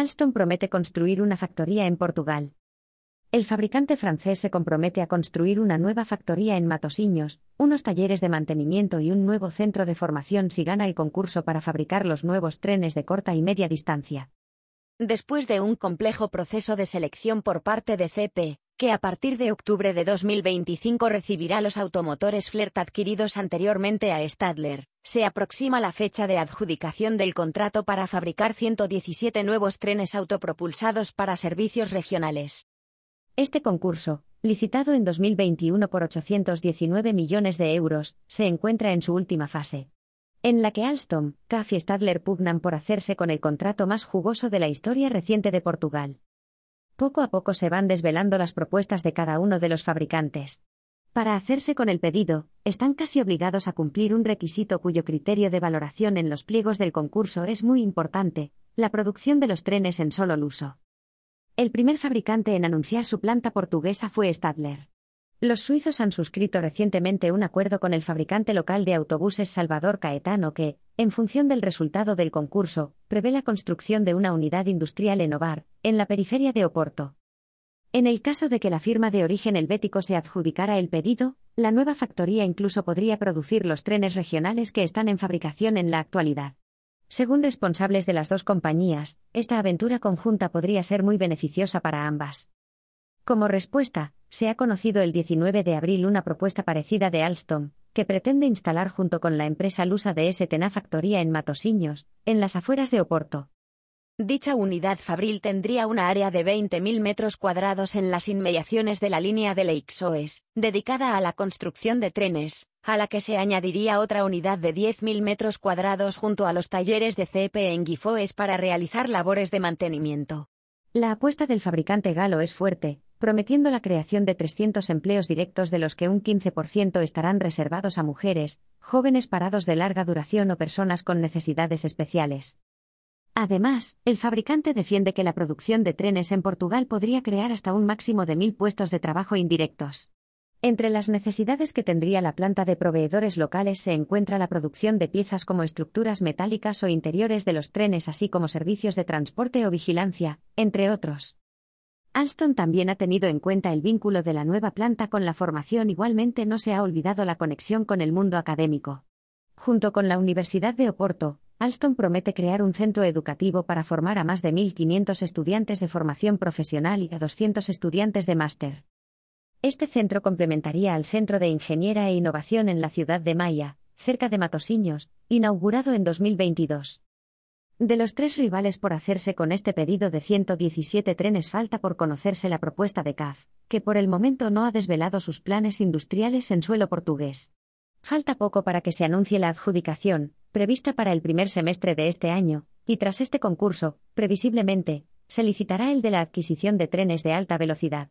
Alstom promete construir una factoría en Portugal. El fabricante francés se compromete a construir una nueva factoría en Matosiños, unos talleres de mantenimiento y un nuevo centro de formación si gana el concurso para fabricar los nuevos trenes de corta y media distancia. Después de un complejo proceso de selección por parte de CP, que a partir de octubre de 2025 recibirá los automotores Flirt adquiridos anteriormente a Stadler, se aproxima la fecha de adjudicación del contrato para fabricar 117 nuevos trenes autopropulsados para servicios regionales. Este concurso, licitado en 2021 por 819 millones de euros, se encuentra en su última fase en la que Alstom, CAF y Stadler pugnan por hacerse con el contrato más jugoso de la historia reciente de Portugal. Poco a poco se van desvelando las propuestas de cada uno de los fabricantes. Para hacerse con el pedido, están casi obligados a cumplir un requisito cuyo criterio de valoración en los pliegos del concurso es muy importante, la producción de los trenes en solo uso. El primer fabricante en anunciar su planta portuguesa fue Stadler. Los suizos han suscrito recientemente un acuerdo con el fabricante local de autobuses Salvador Caetano que, en función del resultado del concurso, prevé la construcción de una unidad industrial en Ovar, en la periferia de Oporto. En el caso de que la firma de origen helvético se adjudicara el pedido, la nueva factoría incluso podría producir los trenes regionales que están en fabricación en la actualidad. Según responsables de las dos compañías, esta aventura conjunta podría ser muy beneficiosa para ambas. Como respuesta, se ha conocido el 19 de abril una propuesta parecida de Alstom, que pretende instalar junto con la empresa lusa de STNA factoría en Matosiños, en las afueras de Oporto. Dicha unidad fabril tendría una área de 20.000 metros cuadrados en las inmediaciones de la línea de Leixoes, dedicada a la construcción de trenes, a la que se añadiría otra unidad de 10.000 metros cuadrados junto a los talleres de CP en Guifoes para realizar labores de mantenimiento. La apuesta del fabricante galo es fuerte, prometiendo la creación de 300 empleos directos de los que un 15% estarán reservados a mujeres, jóvenes parados de larga duración o personas con necesidades especiales. Además, el fabricante defiende que la producción de trenes en Portugal podría crear hasta un máximo de mil puestos de trabajo indirectos. Entre las necesidades que tendría la planta de proveedores locales se encuentra la producción de piezas como estructuras metálicas o interiores de los trenes, así como servicios de transporte o vigilancia, entre otros. Alstom también ha tenido en cuenta el vínculo de la nueva planta con la formación, igualmente no se ha olvidado la conexión con el mundo académico. Junto con la Universidad de Oporto, Alstom promete crear un centro educativo para formar a más de 1.500 estudiantes de formación profesional y a 200 estudiantes de máster. Este centro complementaría al Centro de Ingeniera e Innovación en la ciudad de Maya, cerca de Matosiños, inaugurado en 2022. De los tres rivales por hacerse con este pedido de 117 trenes falta por conocerse la propuesta de CAF, que por el momento no ha desvelado sus planes industriales en suelo portugués. Falta poco para que se anuncie la adjudicación, prevista para el primer semestre de este año, y tras este concurso, previsiblemente, se licitará el de la adquisición de trenes de alta velocidad.